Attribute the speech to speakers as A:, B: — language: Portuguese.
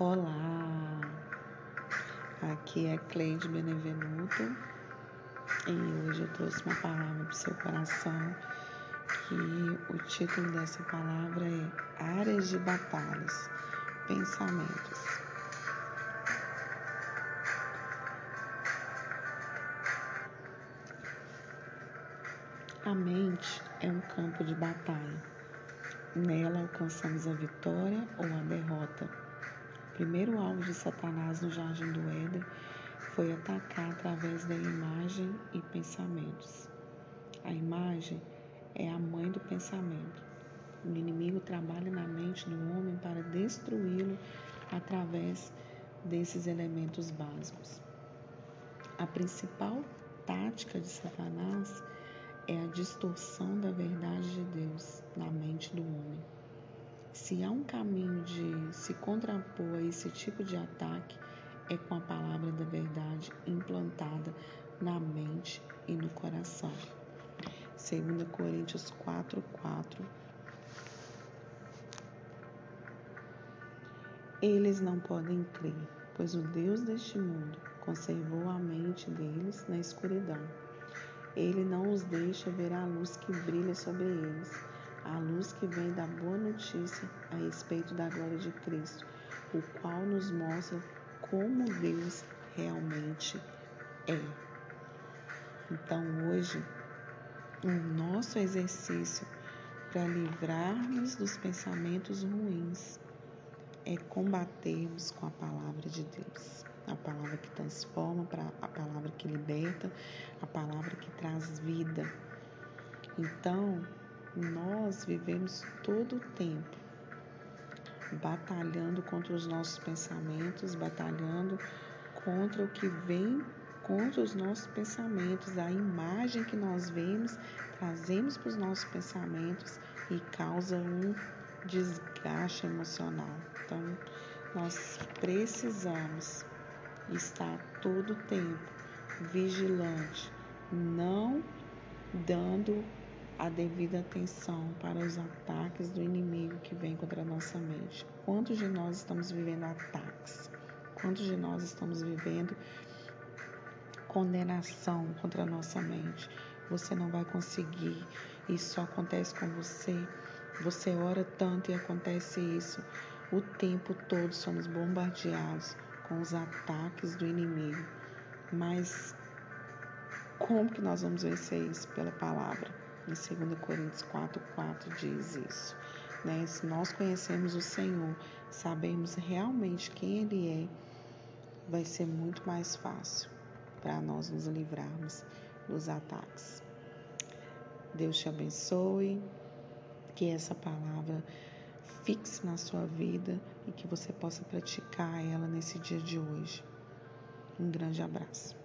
A: Olá, aqui é Cleide Benevenuto e hoje eu trouxe uma palavra para o seu coração que o título dessa palavra é Áreas de Batalhas, Pensamentos. A mente é um campo de batalha. Nela alcançamos a vitória ou a derrota primeiro alvo de Satanás no jardim do Éden foi atacar através da imagem e pensamentos. A imagem é a mãe do pensamento. O inimigo trabalha na mente do homem para destruí-lo através desses elementos básicos. A principal tática de Satanás é a distorção da verdade de Deus na mente do homem. Se há um caminho de se contrapor a esse tipo de ataque, é com a palavra da verdade implantada na mente e no coração. 2 Coríntios 4, 4. Eles não podem crer, pois o Deus deste mundo conservou a mente deles na escuridão. Ele não os deixa ver a luz que brilha sobre eles a luz que vem da boa notícia a respeito da glória de Cristo, o qual nos mostra como Deus realmente é. Então, hoje, o nosso exercício para livrarmos dos pensamentos ruins é combatermos com a palavra de Deus. A palavra que transforma, a palavra que liberta, a palavra que traz vida. Então, nós vivemos todo o tempo batalhando contra os nossos pensamentos, batalhando contra o que vem contra os nossos pensamentos, a imagem que nós vemos, trazemos para os nossos pensamentos e causa um desgaste emocional. Então, nós precisamos estar todo o tempo vigilante, não dando a devida atenção para os ataques do inimigo que vem contra a nossa mente. Quantos de nós estamos vivendo ataques? Quantos de nós estamos vivendo condenação contra a nossa mente? Você não vai conseguir, isso só acontece com você. Você ora tanto e acontece isso. O tempo todo somos bombardeados com os ataques do inimigo. Mas como que nós vamos vencer isso? Pela palavra. Em 2 Coríntios 4, 4 diz isso. Né? Se nós conhecemos o Senhor, sabemos realmente quem Ele é, vai ser muito mais fácil para nós nos livrarmos dos ataques. Deus te abençoe, que essa palavra fixe na sua vida e que você possa praticar ela nesse dia de hoje. Um grande abraço.